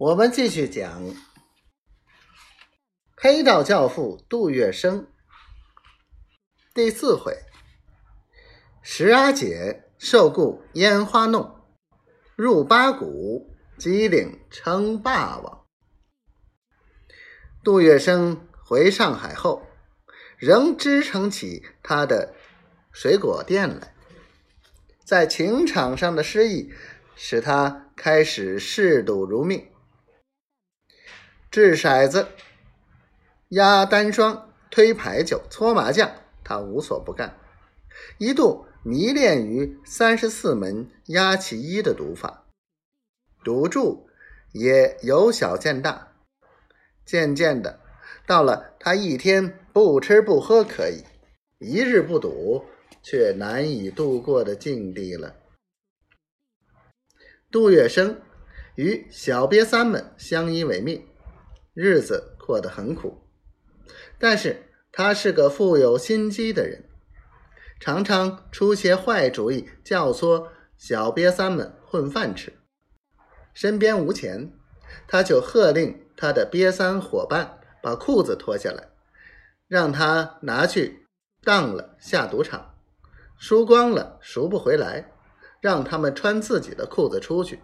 我们继续讲黑道教父杜月笙第四回：石阿姐受雇烟花弄，入八股机灵称霸王。杜月笙回上海后，仍支撑起他的水果店来，在情场上的失意，使他开始嗜赌如命。掷骰子、压单双、推牌九、搓麻将，他无所不干。一度迷恋于三十四门压其一的赌法，赌注也由小见大。渐渐的，到了他一天不吃不喝可以，一日不赌却难以度过的境地了。杜月笙与小瘪三们相依为命。日子过得很苦，但是他是个富有心机的人，常常出些坏主意，教唆小瘪三们混饭吃。身边无钱，他就喝令他的瘪三伙伴把裤子脱下来，让他拿去当了下赌场，输光了赎不回来，让他们穿自己的裤子出去，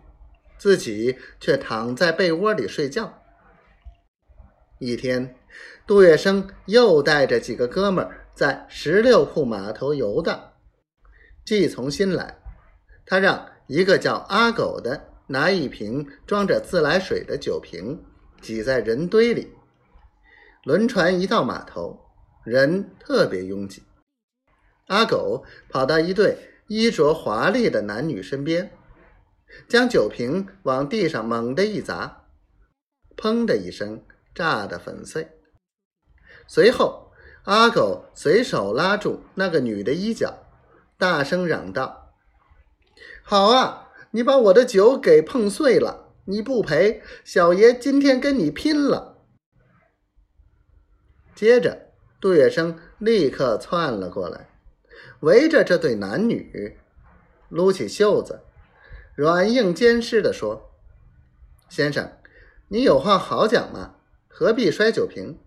自己却躺在被窝里睡觉。一天，杜月笙又带着几个哥们儿在十六铺码头游荡。季从新来，他让一个叫阿狗的拿一瓶装着自来水的酒瓶，挤在人堆里。轮船一到码头，人特别拥挤。阿狗跑到一对衣着华丽的男女身边，将酒瓶往地上猛地一砸，砰的一声。炸得粉碎。随后，阿狗随手拉住那个女的衣角，大声嚷道：“好啊，你把我的酒给碰碎了，你不赔，小爷今天跟你拼了！”接着，杜月笙立刻窜了过来，围着这对男女，撸起袖子，软硬兼施地说：“先生，你有话好讲嘛。”何必摔酒瓶？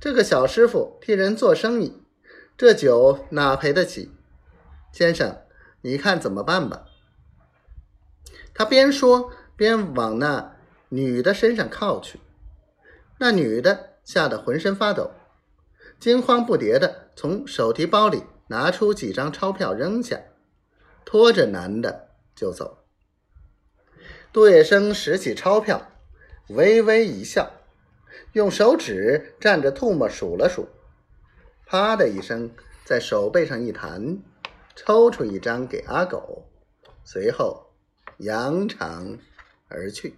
这个小师傅替人做生意，这酒哪赔得起？先生，你看怎么办吧？他边说边往那女的身上靠去。那女的吓得浑身发抖，惊慌不迭的从手提包里拿出几张钞票扔下，拖着男的就走。杜月笙拾起钞票，微微一笑。用手指蘸着唾沫数了数，啪的一声，在手背上一弹，抽出一张给阿狗，随后扬长而去。